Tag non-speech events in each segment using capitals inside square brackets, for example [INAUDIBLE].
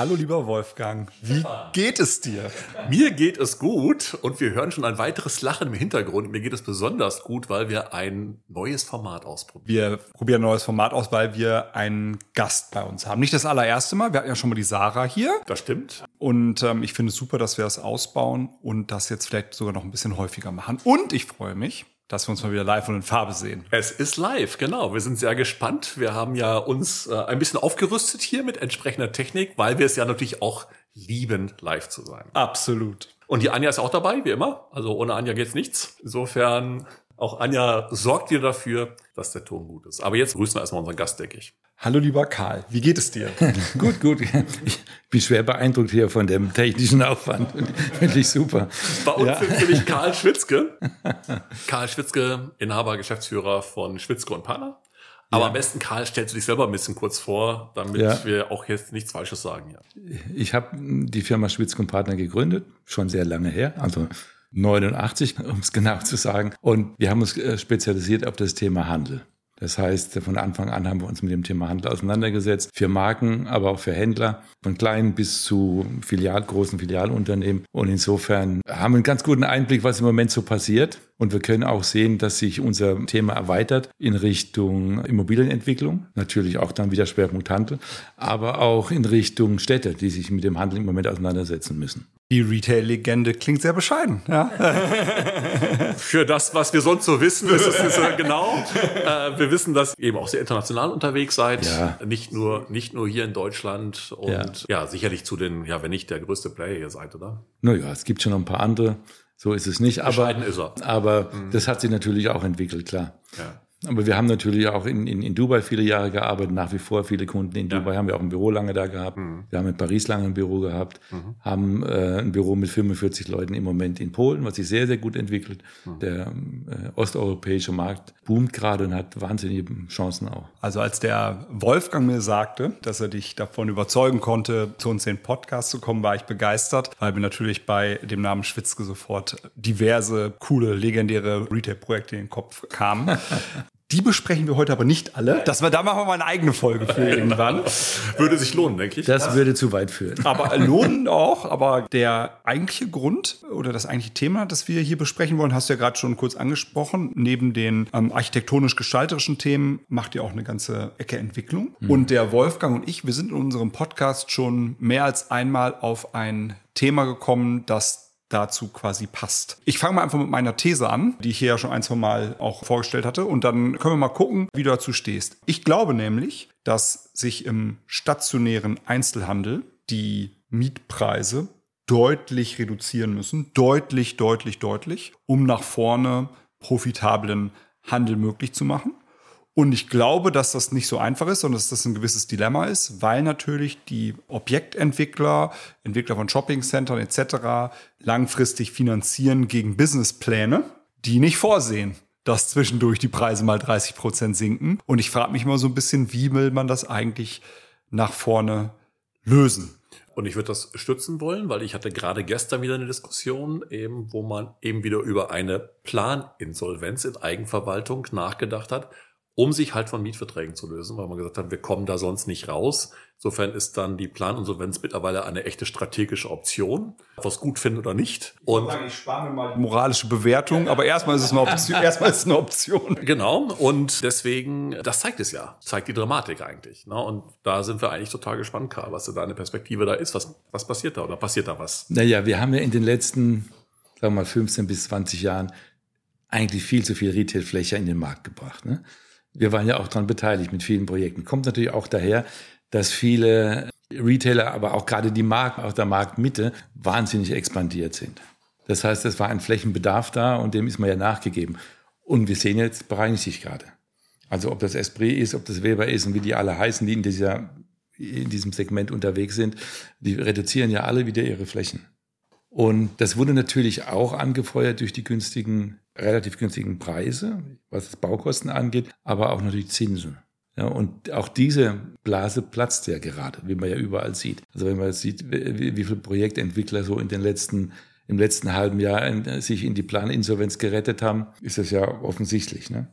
Hallo lieber Wolfgang, wie geht es dir? Mir geht es gut und wir hören schon ein weiteres Lachen im Hintergrund. Mir geht es besonders gut, weil wir ein neues Format ausprobieren. Wir probieren ein neues Format aus, weil wir einen Gast bei uns haben. Nicht das allererste Mal, wir hatten ja schon mal die Sarah hier. Das stimmt. Und ähm, ich finde es super, dass wir das ausbauen und das jetzt vielleicht sogar noch ein bisschen häufiger machen. Und ich freue mich, dass wir uns mal wieder live und in Farbe sehen. Es ist live, genau. Wir sind sehr gespannt. Wir haben ja uns äh, ein bisschen aufgerüstet hier mit entsprechender Technik, weil wir es ja natürlich auch lieben, live zu sein. Absolut. Und die Anja ist auch dabei, wie immer. Also ohne Anja geht's nichts. Insofern, auch Anja sorgt dir dafür, dass der Ton gut ist. Aber jetzt grüßen wir erstmal unseren Gast, denke ich. Hallo lieber Karl, wie geht es dir? [LAUGHS] gut, gut. Ich bin schwer beeindruckt hier von dem technischen Aufwand. [LAUGHS] Finde ich super. Bei uns ja. sind nämlich [LAUGHS] Karl Schwitzke. Karl Schwitzke, Inhaber, Geschäftsführer von Schwitzke und Partner. Aber ja. am besten, Karl, stellst du dich selber ein bisschen kurz vor, damit ja. wir auch jetzt nichts Falsches sagen. Ja. Ich habe die Firma Schwitzke und Partner gegründet, schon sehr lange her, also 89, um es genau zu sagen. Und wir haben uns äh, spezialisiert auf das Thema Handel. Das heißt, von Anfang an haben wir uns mit dem Thema Handel auseinandergesetzt. Für Marken, aber auch für Händler. Von kleinen bis zu Filial, großen Filialunternehmen. Und insofern haben wir einen ganz guten Einblick, was im Moment so passiert. Und wir können auch sehen, dass sich unser Thema erweitert in Richtung Immobilienentwicklung, natürlich auch dann wieder Schwerpunkt Handel, aber auch in Richtung Städte, die sich mit dem Handel im Moment auseinandersetzen müssen. Die Retail-Legende klingt sehr bescheiden, ja. [LAUGHS] Für das, was wir sonst so wissen, ist es nicht genau. Äh, wir wissen, dass ihr eben auch sehr international unterwegs seid. Ja. Nicht nur, nicht nur hier in Deutschland und ja. ja. sicherlich zu den, ja, wenn nicht der größte Player hier seid, oder? Naja, es gibt schon noch ein paar andere. So ist es nicht. Aber, ist er. aber mhm. das hat sich natürlich auch entwickelt, klar. Ja. Aber wir haben natürlich auch in, in, in Dubai viele Jahre gearbeitet, nach wie vor viele Kunden in Dubai, ja. haben wir auch ein Büro lange da gehabt. Mhm. Wir haben in Paris lange ein Büro gehabt, mhm. haben äh, ein Büro mit 45 Leuten im Moment in Polen, was sich sehr, sehr gut entwickelt. Mhm. Der äh, osteuropäische Markt boomt gerade und hat wahnsinnige Chancen auch. Also als der Wolfgang mir sagte, dass er dich davon überzeugen konnte, zu uns in den Podcast zu kommen, war ich begeistert, weil wir natürlich bei dem Namen Schwitzke sofort diverse, coole, legendäre Retail-Projekte in den Kopf kamen. [LAUGHS] Die besprechen wir heute aber nicht alle. Das war, da machen wir mal eine eigene Folge für irgendwann. Würde sich lohnen, denke ich. Das, das würde zu weit führen. Aber lohnen auch. Aber der eigentliche Grund oder das eigentliche Thema, das wir hier besprechen wollen, hast du ja gerade schon kurz angesprochen. Neben den ähm, architektonisch-gestalterischen Themen macht ihr auch eine ganze Ecke Entwicklung. Mhm. Und der Wolfgang und ich, wir sind in unserem Podcast schon mehr als einmal auf ein Thema gekommen, das dazu quasi passt. Ich fange mal einfach mit meiner These an, die ich hier ja schon ein, zwei Mal auch vorgestellt hatte. Und dann können wir mal gucken, wie du dazu stehst. Ich glaube nämlich, dass sich im stationären Einzelhandel die Mietpreise deutlich reduzieren müssen. Deutlich, deutlich, deutlich, um nach vorne profitablen Handel möglich zu machen. Und ich glaube, dass das nicht so einfach ist, sondern dass das ein gewisses Dilemma ist, weil natürlich die Objektentwickler, Entwickler von Shoppingcentern etc. langfristig finanzieren gegen Businesspläne, die nicht vorsehen, dass zwischendurch die Preise mal 30 Prozent sinken. Und ich frage mich mal so ein bisschen, wie will man das eigentlich nach vorne lösen? Und ich würde das stützen wollen, weil ich hatte gerade gestern wieder eine Diskussion, eben, wo man eben wieder über eine Planinsolvenz in Eigenverwaltung nachgedacht hat um sich halt von Mietverträgen zu lösen, weil man gesagt hat, wir kommen da sonst nicht raus. Insofern ist dann die Planinsolvenz mittlerweile eine echte strategische Option, was gut finden oder nicht. Und ich spare mir mal die moralische Bewertung, aber erstmal ist es eine Option. [LAUGHS] erstmal ist es eine Option. Genau. Und deswegen, das zeigt es ja, zeigt die Dramatik eigentlich. Ne? Und da sind wir eigentlich total gespannt, Karl, was deine Perspektive da ist. Was, was passiert da oder passiert da was? Naja, wir haben ja in den letzten, sagen wir mal, 15 bis 20 Jahren eigentlich viel zu viel Retailfläche in den Markt gebracht. Ne? Wir waren ja auch daran beteiligt mit vielen Projekten. Kommt natürlich auch daher, dass viele Retailer, aber auch gerade die Marken aus der Marktmitte wahnsinnig expandiert sind. Das heißt, es war ein Flächenbedarf da und dem ist man ja nachgegeben. Und wir sehen jetzt, bereinigt sich gerade. Also ob das Esprit ist, ob das Weber ist und wie die alle heißen, die in, dieser, in diesem Segment unterwegs sind, die reduzieren ja alle wieder ihre Flächen. Und das wurde natürlich auch angefeuert durch die günstigen, relativ günstigen Preise, was das Baukosten angeht, aber auch natürlich Zinsen. Ja, und auch diese Blase platzt ja gerade, wie man ja überall sieht. Also wenn man sieht, wie, wie viele Projektentwickler so in den letzten, im letzten halben Jahr in, sich in die Planinsolvenz gerettet haben, ist das ja offensichtlich. Ne?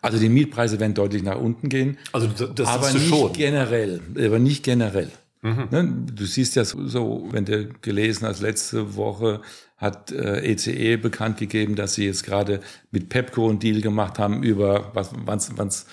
Also die Mietpreise werden deutlich nach unten gehen. Also das, das aber nicht schon. generell, aber nicht generell. Mhm. Ne? Du siehst ja so, wenn du gelesen hast, letzte Woche hat äh, ECE bekannt gegeben, dass sie jetzt gerade mit Pepco einen Deal gemacht haben über, was waren es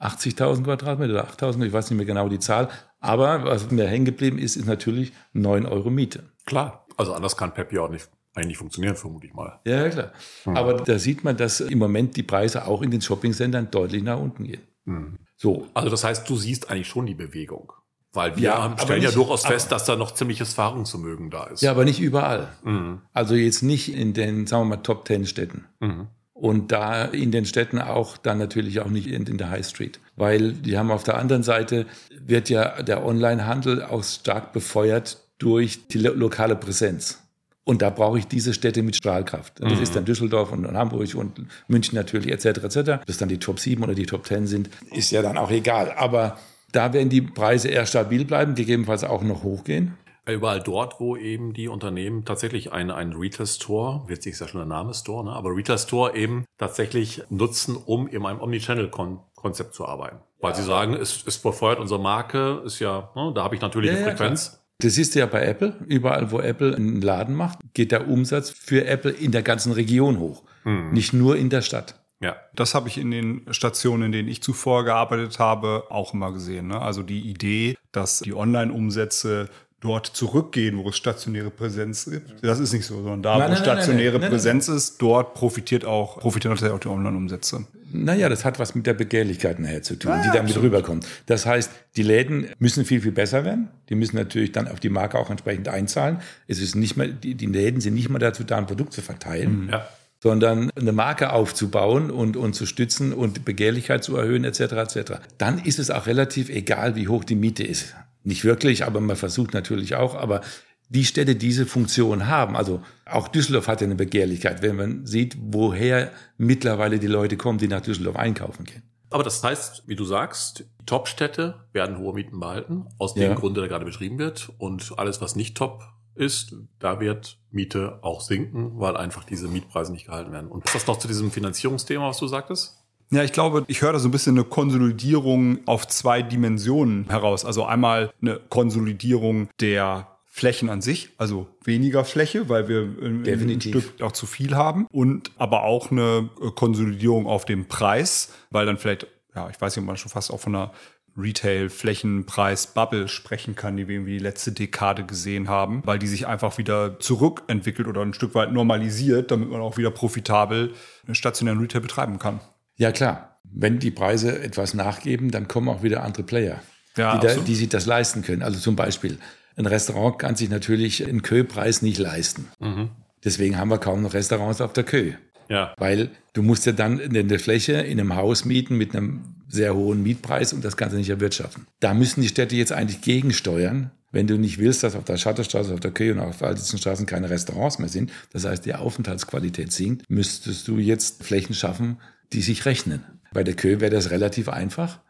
80.000 Quadratmeter oder 8.000, ich weiß nicht mehr genau die Zahl. Aber was mir hängen geblieben ist, ist natürlich 9 Euro Miete. Klar, also anders kann Pep ja auch nicht eigentlich funktionieren, vermute ich mal. Ja, klar. Mhm. Aber da sieht man, dass im Moment die Preise auch in den Shoppingcentern deutlich nach unten gehen. Mhm. So. Also das heißt, du siehst eigentlich schon die Bewegung. Weil wir ja, stellen nicht, ja durchaus fest, dass da noch ziemliches Fahrungsvermögen da ist. Ja, aber nicht überall. Mhm. Also jetzt nicht in den, sagen wir mal, Top Ten Städten. Mhm. Und da in den Städten auch dann natürlich auch nicht in, in, der High Street. Weil die haben auf der anderen Seite wird ja der Onlinehandel auch stark befeuert durch die lo lokale Präsenz. Und da brauche ich diese Städte mit Strahlkraft. Das mhm. ist dann Düsseldorf und, und, Hamburg und München natürlich etc. etc. Das dann die Top 7 oder die Top 10 sind, ist ja dann auch egal. Aber da werden die Preise eher stabil bleiben, gegebenenfalls auch noch hochgehen. Überall dort, wo eben die Unternehmen tatsächlich einen, einen Retail-Store, witzig ist ja schon der Name Store, ne? aber Retail-Store eben tatsächlich nutzen, um in einem Omnichannel-Konzept zu arbeiten. Weil ja. sie sagen, es, es befeuert unsere Marke, ist ja, ne, da habe ich natürlich ja, eine Frequenz. Ja, das siehst du ja bei Apple. Überall, wo Apple einen Laden macht, geht der Umsatz für Apple in der ganzen Region hoch. Hm. Nicht nur in der Stadt. Ja, das habe ich in den Stationen, in denen ich zuvor gearbeitet habe, auch immer gesehen. Ne? Also die Idee, dass die Online-Umsätze dort zurückgehen, wo es stationäre Präsenz gibt. Das ist nicht so, sondern da, nein, wo nein, stationäre nein, Präsenz ist, dort profitiert auch, profitieren natürlich auch die Online-Umsätze. Naja, das hat was mit der Begehrlichkeit nachher zu tun, ja, die damit rüberkommt. Das heißt, die Läden müssen viel, viel besser werden. Die müssen natürlich dann auf die Marke auch entsprechend einzahlen. Es ist nicht mehr, die, die Läden sind nicht mehr dazu da, ein Produkt zu verteilen. Mhm. Ja sondern eine Marke aufzubauen und, und zu stützen und Begehrlichkeit zu erhöhen etc. etc. Dann ist es auch relativ egal, wie hoch die Miete ist. Nicht wirklich, aber man versucht natürlich auch. Aber die Städte diese Funktion haben, also auch Düsseldorf hat ja eine Begehrlichkeit, wenn man sieht, woher mittlerweile die Leute kommen, die nach Düsseldorf einkaufen gehen. Aber das heißt, wie du sagst, Top-Städte werden hohe Mieten behalten, aus dem ja. Grunde, der gerade beschrieben wird. Und alles, was nicht top ist, da wird Miete auch sinken, weil einfach diese Mietpreise nicht gehalten werden. Und was ist das noch zu diesem Finanzierungsthema, was du sagtest? Ja, ich glaube, ich höre da so ein bisschen eine Konsolidierung auf zwei Dimensionen heraus. Also einmal eine Konsolidierung der Flächen an sich, also weniger Fläche, weil wir Definitiv. ein Stück auch zu viel haben und aber auch eine Konsolidierung auf dem Preis, weil dann vielleicht, ja, ich weiß nicht, ob man schon fast auch von einer Retail-Flächenpreis-Bubble sprechen kann, die wir irgendwie die letzte Dekade gesehen haben, weil die sich einfach wieder zurückentwickelt oder ein Stück weit normalisiert, damit man auch wieder profitabel stationären Retail betreiben kann. Ja, klar. Wenn die Preise etwas nachgeben, dann kommen auch wieder andere Player, ja, die, da, die sich das leisten können. Also zum Beispiel, ein Restaurant kann sich natürlich einen Köpreis nicht leisten. Mhm. Deswegen haben wir kaum noch Restaurants auf der Kö. Ja. Weil du musst ja dann in der Fläche in einem Haus mieten mit einem sehr hohen Mietpreis und das du nicht erwirtschaften. Da müssen die Städte jetzt eigentlich gegensteuern, wenn du nicht willst, dass auf der Schatterstraße, auf der Köhe und auf der Straßen keine Restaurants mehr sind, das heißt, die Aufenthaltsqualität sinkt, müsstest du jetzt Flächen schaffen, die sich rechnen. Bei der Kö wäre das relativ einfach.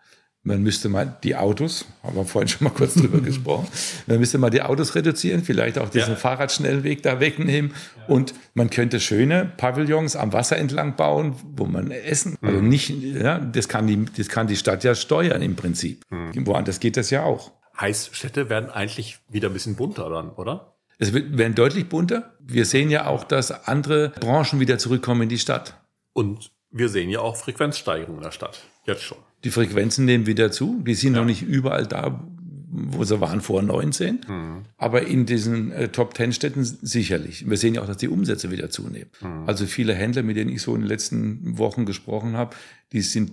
Man müsste mal die Autos, haben wir vorhin schon mal kurz drüber [LAUGHS] gesprochen, man müsste mal die Autos reduzieren, vielleicht auch diesen ja. Fahrradschnellweg da wegnehmen ja. und man könnte schöne Pavillons am Wasser entlang bauen, wo man essen, also mhm. nicht, ja, das kann die, das kann die Stadt ja steuern im Prinzip. Mhm. Woanders geht das ja auch. Heißt, Städte werden eigentlich wieder ein bisschen bunter dann, oder? Es werden deutlich bunter. Wir sehen ja auch, dass andere Branchen wieder zurückkommen in die Stadt. Und wir sehen ja auch Frequenzsteigerungen in der Stadt. Jetzt schon. Die Frequenzen nehmen wieder zu. Die sind ja. noch nicht überall da, wo sie waren vor 19. Mhm. Aber in diesen äh, Top 10 Städten sicherlich. Wir sehen ja auch, dass die Umsätze wieder zunehmen. Mhm. Also viele Händler, mit denen ich so in den letzten Wochen gesprochen habe, die sind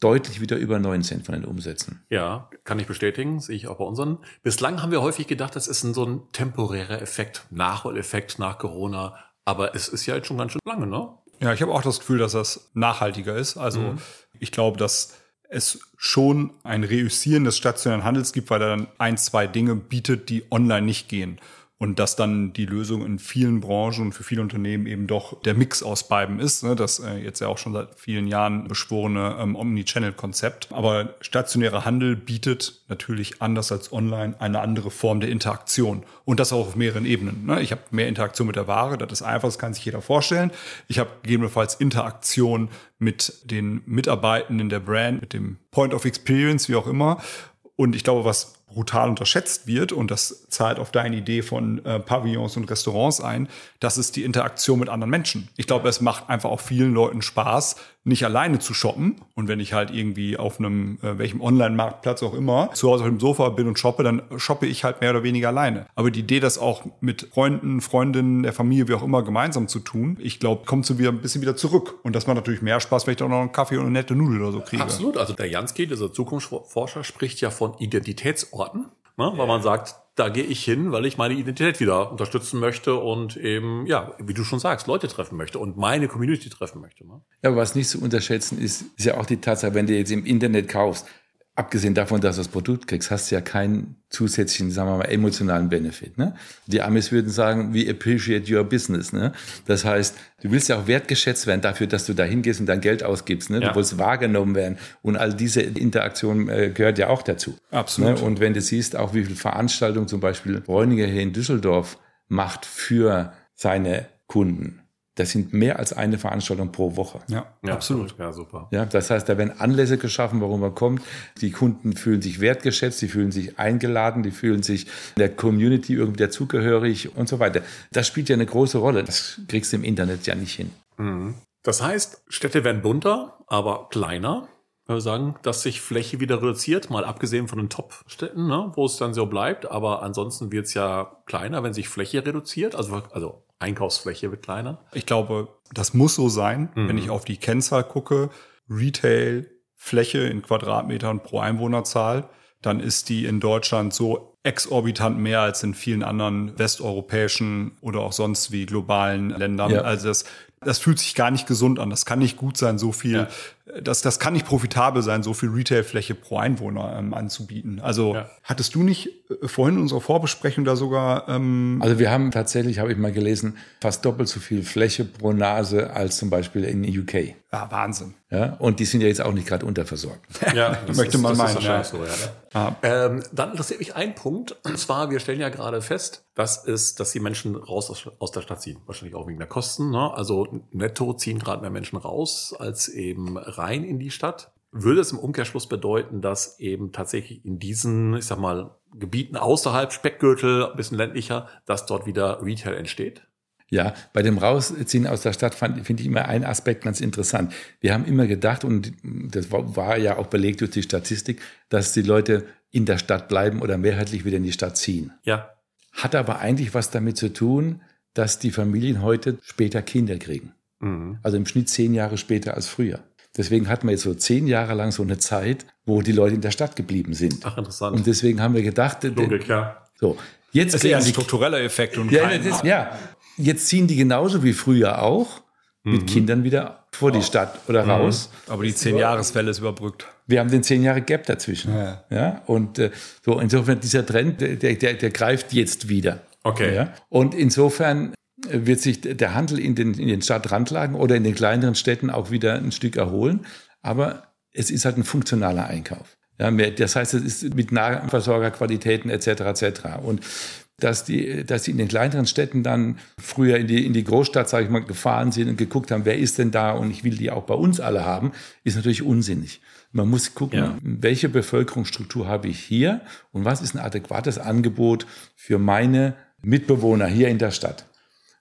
deutlich wieder über 19 von den Umsätzen. Ja, kann ich bestätigen, sehe ich auch bei unseren. Bislang haben wir häufig gedacht, das ist ein so ein temporärer Effekt, Nachholeffekt nach Corona. Aber es ist ja jetzt schon ganz schön lange, ne? Ja, ich habe auch das Gefühl, dass das nachhaltiger ist. Also mhm. ich glaube, dass es schon ein Reüssieren des stationären Handels gibt, weil er dann ein, zwei Dinge bietet, die online nicht gehen und dass dann die Lösung in vielen Branchen und für viele Unternehmen eben doch der Mix aus beiden ist. Ne? Das äh, jetzt ja auch schon seit vielen Jahren beschworene ähm, Omnichannel-Konzept. Aber stationärer Handel bietet natürlich anders als online eine andere Form der Interaktion und das auch auf mehreren Ebenen. Ne? Ich habe mehr Interaktion mit der Ware, das ist einfach, das kann sich jeder vorstellen. Ich habe gegebenenfalls Interaktion mit den Mitarbeitenden der Brand, mit dem Point of Experience, wie auch immer. Und ich glaube, was brutal unterschätzt wird, und das zahlt auf deine Idee von äh, Pavillons und Restaurants ein, das ist die Interaktion mit anderen Menschen. Ich glaube, es macht einfach auch vielen Leuten Spaß, nicht alleine zu shoppen. Und wenn ich halt irgendwie auf einem, äh, welchem Online-Marktplatz auch immer, zu Hause auf dem Sofa bin und shoppe, dann shoppe ich halt mehr oder weniger alleine. Aber die Idee, das auch mit Freunden, Freundinnen, der Familie, wie auch immer, gemeinsam zu tun, ich glaube, kommt so wieder ein bisschen wieder zurück. Und das macht natürlich mehr Spaß, wenn ich da noch einen Kaffee und eine nette Nudel oder so kriege. Absolut. Also der Jansky, dieser Zukunftsforscher, spricht ja von Identitätsorten, ne? weil man sagt, da gehe ich hin, weil ich meine Identität wieder unterstützen möchte und eben, ja, wie du schon sagst, Leute treffen möchte und meine Community treffen möchte. Ne? Ja, aber was nicht zu unterschätzen ist, ist ja auch die Tatsache, wenn du jetzt im Internet kaufst, abgesehen davon, dass du das Produkt kriegst, hast du ja keinen zusätzlichen, sagen wir mal, emotionalen Benefit. Ne? Die Amis würden sagen, we appreciate your business. Ne? Das heißt, du willst ja auch wertgeschätzt werden dafür, dass du da hingehst und dein Geld ausgibst. Ne? Ja. Du willst wahrgenommen werden. Und all diese Interaktion äh, gehört ja auch dazu. Absolut. Ne? Und wenn du siehst, auch wie viel Veranstaltungen zum Beispiel Bräuniger hier in Düsseldorf macht für seine Kunden das sind mehr als eine Veranstaltung pro Woche. Ja, ja absolut. Ja, super. Ja, das heißt, da werden Anlässe geschaffen, warum man kommt. Die Kunden fühlen sich wertgeschätzt, die fühlen sich eingeladen, die fühlen sich der Community irgendwie dazugehörig und so weiter. Das spielt ja eine große Rolle. Das kriegst du im Internet ja nicht hin. Mhm. Das heißt, Städte werden bunter, aber kleiner. Ich würde sagen, dass sich Fläche wieder reduziert, mal abgesehen von den Top-Städten, ne, wo es dann so bleibt. Aber ansonsten wird es ja kleiner, wenn sich Fläche reduziert. Also, also Einkaufsfläche wird kleiner. Ich glaube, das muss so sein, mhm. wenn ich auf die Kennzahl gucke. Retail, Fläche in Quadratmetern pro Einwohnerzahl, dann ist die in Deutschland so exorbitant mehr als in vielen anderen westeuropäischen oder auch sonst wie globalen Ländern. Ja. Also das, das fühlt sich gar nicht gesund an. Das kann nicht gut sein, so viel ja das, das kann nicht profitabel sein, so viel Retailfläche pro Einwohner ähm, anzubieten. Also ja. hattest du nicht äh, vorhin in unserer Vorbesprechung da sogar. Ähm also wir haben tatsächlich, habe ich mal gelesen, fast doppelt so viel Fläche pro Nase als zum Beispiel in UK. Ja, Wahnsinn. Ja, und die sind ja jetzt auch nicht gerade unterversorgt. [LAUGHS] Ja, das möchte man ist, meinen. Ja. So, ja. Ah. Ähm, dann interessiert mich ein Punkt, und zwar, wir stellen ja gerade fest, dass es, dass die Menschen raus aus, aus der Stadt ziehen. Wahrscheinlich auch wegen der Kosten. Ne? Also netto ziehen gerade mehr Menschen raus, als eben rein in die Stadt. Würde es im Umkehrschluss bedeuten, dass eben tatsächlich in diesen, ich sag mal, Gebieten außerhalb Speckgürtel, ein bisschen ländlicher, dass dort wieder Retail entsteht? Ja, bei dem Rausziehen aus der Stadt finde ich immer einen Aspekt ganz interessant. Wir haben immer gedacht, und das war, ja auch belegt durch die Statistik, dass die Leute in der Stadt bleiben oder mehrheitlich wieder in die Stadt ziehen. Ja. Hat aber eigentlich was damit zu tun, dass die Familien heute später Kinder kriegen. Mhm. Also im Schnitt zehn Jahre später als früher. Deswegen hatten wir jetzt so zehn Jahre lang so eine Zeit, wo die Leute in der Stadt geblieben sind. Ach, interessant. Und deswegen haben wir gedacht, Logik, ja. So, jetzt das ist eher ein struktureller Effekt und ja, ist, ja, jetzt ziehen die genauso wie früher auch mit mhm. Kindern wieder vor die Stadt oder mhm. raus. Aber die zehn Jahreswelle ist überbrückt. Wir haben den zehn Jahre Gap dazwischen. Ja. ja? Und äh, so insofern dieser Trend, der, der, der greift jetzt wieder. Okay. Ja? Und insofern wird sich der Handel in den, in den Stadtrandlagen oder in den kleineren Städten auch wieder ein Stück erholen. Aber es ist halt ein funktionaler Einkauf. Ja, das heißt, es ist mit Nahversorgerqualitäten etc. etc. Und dass die, dass die in den kleineren Städten dann früher in die, in die Großstadt, sage ich mal, gefahren sind und geguckt haben, wer ist denn da und ich will die auch bei uns alle haben, ist natürlich unsinnig. Man muss gucken, ja. welche Bevölkerungsstruktur habe ich hier und was ist ein adäquates Angebot für meine Mitbewohner hier in der Stadt.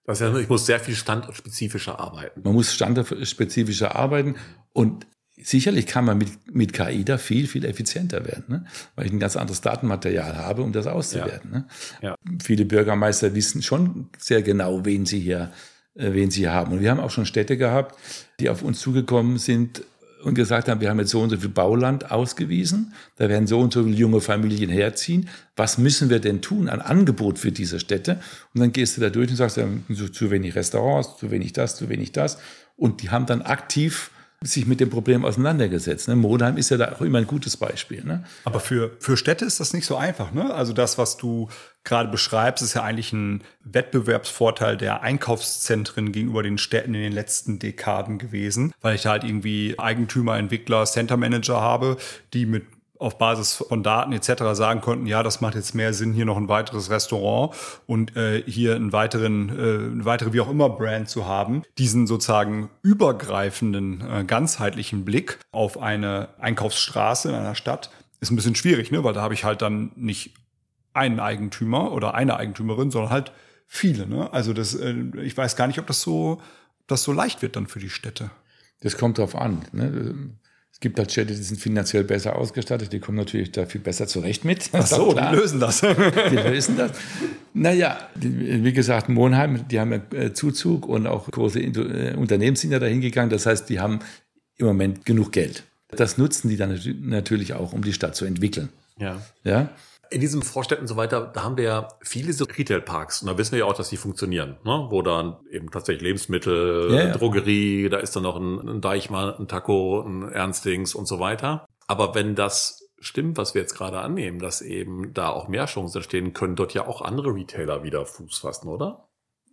Das heißt, ich muss sehr viel standortspezifischer arbeiten. Man muss standortspezifischer arbeiten und sicherlich kann man mit, mit KI da viel, viel effizienter werden, ne? weil ich ein ganz anderes Datenmaterial habe, um das auszuwerten. Ja. Ne? Ja. Viele Bürgermeister wissen schon sehr genau, wen sie hier, äh, wen sie haben. Und wir haben auch schon Städte gehabt, die auf uns zugekommen sind und gesagt haben, wir haben jetzt so und so viel Bauland ausgewiesen, da werden so und so viele junge Familien herziehen. Was müssen wir denn tun an Angebot für diese Städte? Und dann gehst du da durch und sagst, ja, zu wenig Restaurants, zu wenig das, zu wenig das. Und die haben dann aktiv sich mit dem Problem auseinandergesetzt. Ne? Modheim ist ja da auch immer ein gutes Beispiel. Ne? Aber für, für Städte ist das nicht so einfach. Ne? Also das, was du gerade beschreibst, ist ja eigentlich ein Wettbewerbsvorteil der Einkaufszentren gegenüber den Städten in den letzten Dekaden gewesen, weil ich halt irgendwie Eigentümer, Entwickler, Center Manager habe, die mit auf Basis von Daten etc. sagen konnten, ja, das macht jetzt mehr Sinn, hier noch ein weiteres Restaurant und äh, hier einen weiteren, äh, eine weitere wie auch immer Brand zu haben, diesen sozusagen übergreifenden, äh, ganzheitlichen Blick auf eine Einkaufsstraße in einer Stadt ist ein bisschen schwierig, ne? weil da habe ich halt dann nicht einen Eigentümer oder eine Eigentümerin, sondern halt viele. Ne? Also das, äh, ich weiß gar nicht, ob das so, das so leicht wird dann für die Städte. Das kommt drauf an. Ne? Es gibt halt Städte, die sind finanziell besser ausgestattet, die kommen natürlich da viel besser zurecht mit. Ach so, die lösen das. [LAUGHS] die lösen das. Naja, wie gesagt, Monheim, die haben ja Zuzug und auch große äh, Unternehmen sind ja dahin gegangen. Das heißt, die haben im Moment genug Geld. Das nutzen die dann natürlich auch, um die Stadt zu entwickeln. Ja. Ja. In diesen Vorstädten und so weiter, da haben wir ja viele so Retail-Parks und da wissen wir ja auch, dass die funktionieren, ne? wo dann eben tatsächlich Lebensmittel, Ja, ja. Drogerie, da ist dann noch ein, ein Deichmann, ein Taco, ein Ernstings und so weiter. Aber wenn das stimmt, was wir jetzt gerade annehmen, dass eben da auch mehr Chancen entstehen, können dort ja auch andere Retailer wieder Fuß fassen, oder?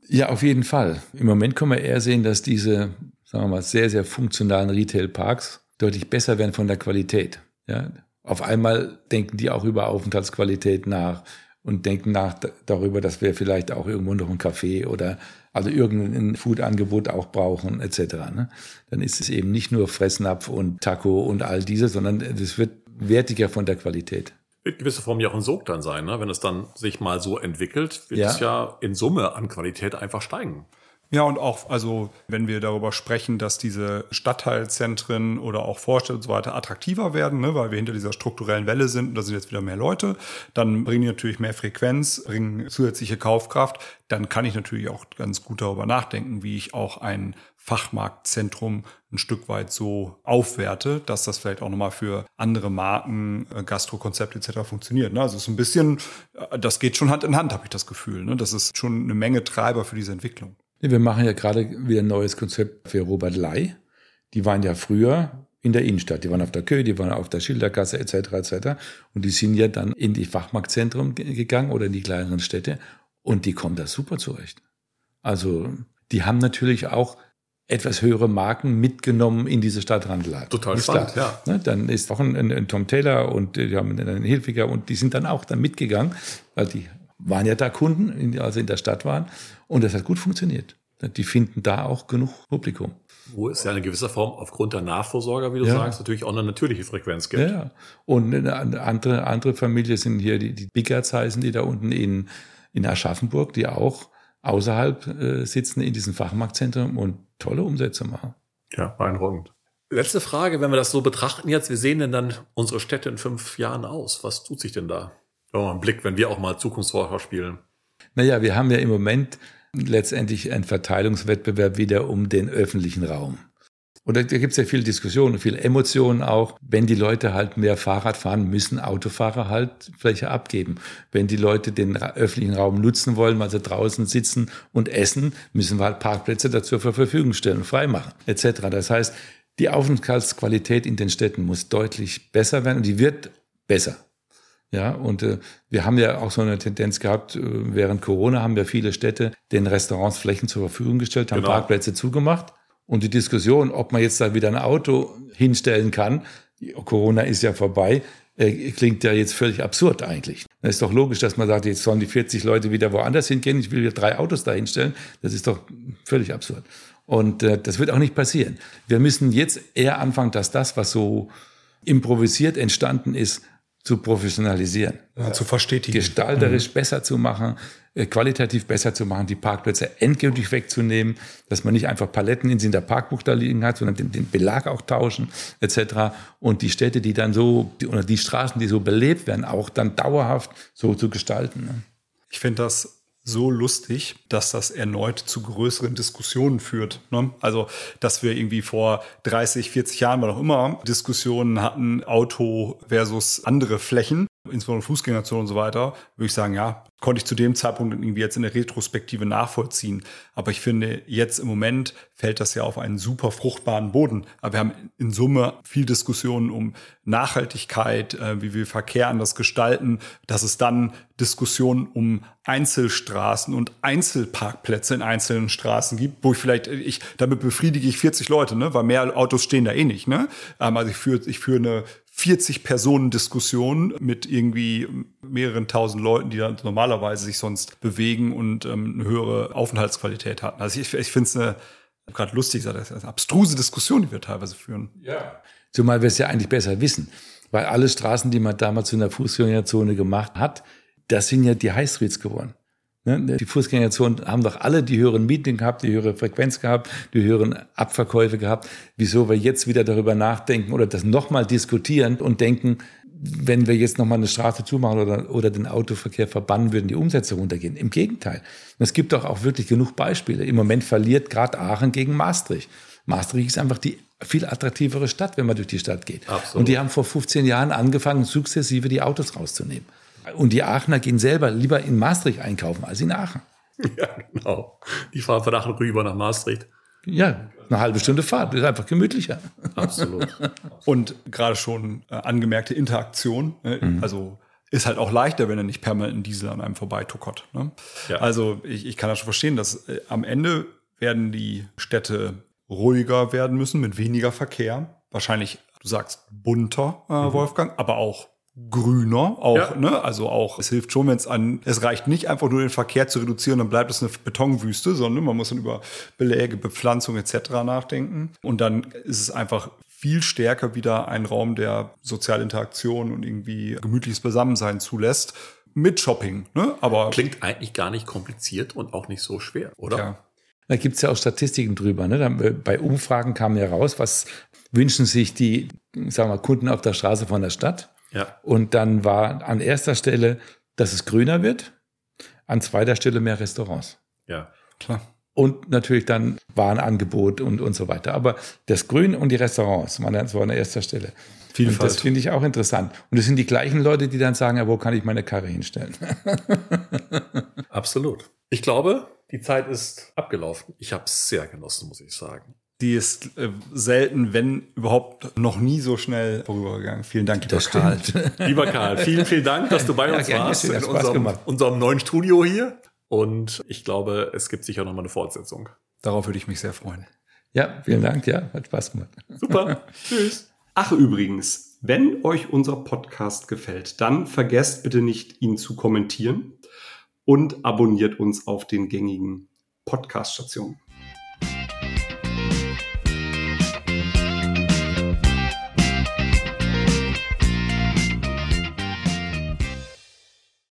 Ja, auf jeden Fall. Im Moment können wir eher sehen, dass diese, sagen wir mal, sehr, sehr funktionalen Retail-Parks deutlich besser werden von der Qualität. Ja, auf einmal denken die auch über Aufenthaltsqualität nach und denken nach darüber, dass wir vielleicht auch irgendwo noch ein Café oder also irgendein Food-Angebot auch brauchen etc. Ne? Dann ist es eben nicht nur Fressnapf und Taco und all diese, sondern es wird wertiger von der Qualität. Wird gewisse Form ja auch ein Sog dann sein, ne? wenn es dann sich mal so entwickelt, wird Ja. es ja in Summe an Qualität einfach steigen. Ja, und auch, also, wenn wir darüber sprechen, dass diese Stadtteilzentren oder auch Vorstädte und so weiter attraktiver werden, ne, weil wir hinter dieser strukturellen Welle sind und da sind jetzt wieder mehr Leute, dann bringen die natürlich mehr Frequenz, bringen zusätzliche Kaufkraft. Dann kann ich natürlich auch ganz gut darüber nachdenken, wie ich auch ein Fachmarktzentrum ein Stück weit so aufwerte, dass das vielleicht auch nochmal für andere Marken, äh, Gastrokonzepte etc. funktioniert. Ne? Also es ist ein bisschen, äh, das geht schon Hand in Hand, habe ich das Gefühl. Ne? Das ist schon eine Menge Treiber für diese Entwicklung. Wir machen ja gerade wieder ein neues Konzept für Robert Ley. Die waren ja früher in der Innenstadt. Die waren auf der Kö, die waren auf der Schildergasse etc. etc. Und die sind ja dann in die Fachmarktzentren ge- gegangen oder in die kleineren Städte und die kommen da super zurecht. Also die haben natürlich auch etwas höhere Marken mitgenommen in diese Stadtrandelage. Total Ist spannend, klar. Ne, dann ist auch ein, ein, ein Tom Taylor und die haben einen Hilfiger und die sind dann auch dann mitgegangen, weil die waren ja da Kunden, also in der Stadt waren und das hat gut funktioniert. Die finden da auch genug Publikum. Wo es ja in gewisser Form aufgrund der Nachvorsorger, wie du Ja. sagst, natürlich auch eine natürliche Frequenz gibt. Ja, ja. Und eine andere, andere Familie sind hier die, die Biggerts heißen, die da unten in, in Aschaffenburg, die auch außerhalb äh, sitzen in diesem Fachmarktzentrum und tolle Umsätze machen. Ja, beeindruckend. Letzte Frage, wenn wir das so betrachten jetzt, wie sehen denn dann unsere Städte in fünf Jahren aus? Was tut sich denn da? Wenn wir mal einen Blick, wenn wir auch mal Zukunftsforscher spielen. Naja, wir haben ja im Moment letztendlich einen Verteilungswettbewerb wieder um den öffentlichen Raum. Und da, da gibt es ja viel Diskussion und viel Emotionen auch. Wenn die Leute halt mehr Fahrrad fahren, müssen Autofahrer halt Fläche abgeben. Wenn die Leute den öffentlichen Raum nutzen wollen, sie draußen sitzen und essen, müssen wir halt Parkplätze dazu zur Verfügung stellen freimachen, etc. Das heißt, die Aufenthaltsqualität in den Städten muss deutlich besser werden und die wird besser. Ja, und äh, wir haben ja auch so eine Tendenz gehabt, äh, während Corona haben ja viele Städte den Restaurants Flächen zur Verfügung gestellt, haben Genau. Parkplätze zugemacht. Und die Diskussion, ob man jetzt da wieder ein Auto hinstellen kann, Corona ist ja vorbei, äh, klingt ja jetzt völlig absurd eigentlich. Es ist doch logisch, dass man sagt, jetzt sollen die 40 Leute wieder woanders hingehen, ich will wieder drei Autos da hinstellen. Das ist doch völlig absurd. Und äh, das wird auch nicht passieren. Wir müssen jetzt eher anfangen, dass das, was so improvisiert entstanden ist, zu professionalisieren Ja, zu verstetigen. gestalterisch besser zu machen, äh, qualitativ besser zu machen, die Parkplätze endgültig wegzunehmen, dass man nicht einfach Paletten in der Parkbuch da liegen hat, sondern den, den Belag auch tauschen etc. Und die Städte, die dann so, die, oder die Straßen, die so belebt werden, auch dann dauerhaft so zu gestalten. Ne? Ich finde das so lustig, dass das erneut zu größeren Diskussionen führt. Ne? Also, dass wir irgendwie vor 30, 40 Jahren, war noch immer, Diskussionen hatten, Auto versus andere Flächen, insbesondere Fußgängerzone und so weiter, würde ich sagen, ja, konnte ich zu dem Zeitpunkt irgendwie jetzt in der Retrospektive nachvollziehen. Aber ich finde, jetzt im Moment fällt das ja auf einen super fruchtbaren Boden. Aber wir haben in Summe viel Diskussionen um Nachhaltigkeit, äh, wie wir Verkehr anders gestalten, dass es dann Diskussionen um Einzelstraßen und Einzelparkplätze in einzelnen Straßen gibt, wo ich vielleicht, ich, damit befriedige ich 40 Leute, ne, weil mehr Autos stehen da eh nicht, ne. Ähm, also ich führe, ich führe eine 40-Personen-Diskussion mit irgendwie mehreren tausend Leuten, die dann normalerweise sich sonst bewegen und ähm, eine höhere Aufenthaltsqualität hatten. Also ich, ich finde es eine, gerade lustig, das ist eine abstruse Diskussion, die wir teilweise führen. Ja. Zumal wir es ja eigentlich besser wissen. Weil alle Straßen, die man damals in der Fußgängerzone gemacht hat, das sind ja die High Streets geworden. Ne? Die Fußgängerzonen haben doch alle die höheren Mieten gehabt, die höhere Frequenz gehabt, die höheren Abverkäufe gehabt. Wieso wir jetzt wieder darüber nachdenken oder das nochmal diskutieren und denken, wenn wir jetzt nochmal eine Straße zumachen oder, oder den Autoverkehr verbannen, würden die Umsätze runtergehen. Im Gegenteil. es gibt doch auch wirklich genug Beispiele. Im Moment verliert gerade Aachen gegen Maastricht. Maastricht ist einfach die viel attraktivere Stadt, wenn man durch die Stadt geht. Absolut. Und die haben vor 15 Jahren angefangen, sukzessive die Autos rauszunehmen. Und die Aachener gehen selber lieber in Maastricht einkaufen als in Aachen. [LAUGHS] Ja, genau. Die fahren von Aachen rüber nach Maastricht. Ja, eine halbe Stunde Fahrt. Das ist einfach gemütlicher. Absolut. [LAUGHS] Und gerade schon äh, angemerkte Interaktion. Ne? Mhm. Also ist halt auch leichter, wenn er nicht permanent ein Diesel an einem vorbeituckert. Ne? Ja. Also ich, ich kann das schon verstehen, dass äh, am Ende werden die Städte ruhiger werden müssen mit weniger Verkehr. Wahrscheinlich, du sagst bunter, äh, mhm. Wolfgang, aber auch grüner auch, ja. ne? Also auch, es hilft schon, wenn es an, es reicht nicht einfach nur den Verkehr zu reduzieren, dann bleibt es eine Betonwüste, sondern man muss dann über Beläge, Bepflanzung etc. nachdenken. Und dann ist es einfach viel stärker wieder ein Raum, der soziale Interaktion und irgendwie gemütliches Beisammensein zulässt. Mit Shopping, ne? Aber. Klingt eigentlich gar nicht kompliziert und auch nicht so schwer, oder? Ja. Da gibt's ja auch Statistiken drüber. Ne? Äh, bei Umfragen kam ja raus, was wünschen sich die sagen wir, Kunden auf der Straße von der Stadt. Ja. Und dann war an erster Stelle, dass es grüner wird, an zweiter Stelle mehr Restaurants. Ja, klar. Und natürlich dann Warenangebot und, und so weiter. Aber das Grün und die Restaurants waren so an erster Stelle. Vielfalt. Und das finde ich auch interessant. Und es sind die gleichen Leute, die dann sagen, ja, wo kann ich meine Karre hinstellen? [LAUGHS] Absolut. Ich glaube, die Zeit ist abgelaufen. Ich habe es sehr genossen, muss ich sagen. Die ist äh, selten, wenn überhaupt, noch nie so schnell vorübergegangen. Vielen Dank, lieber Karl. [LAUGHS] Lieber Karl, vielen, vielen Dank, dass du bei ja, uns warst in unserem, unserem neuen Studio hier. Und ich glaube, es gibt sicher noch mal eine Fortsetzung. Darauf würde ich mich sehr freuen. Ja, vielen Dank. Ja, hat Spaß gemacht. Super. [LAUGHS] Tschüss. Ach, übrigens, wenn euch unser Podcast gefällt, dann vergesst bitte nicht, ihn zu kommentieren und abonniert uns auf den gängigen Podcast-Stationen.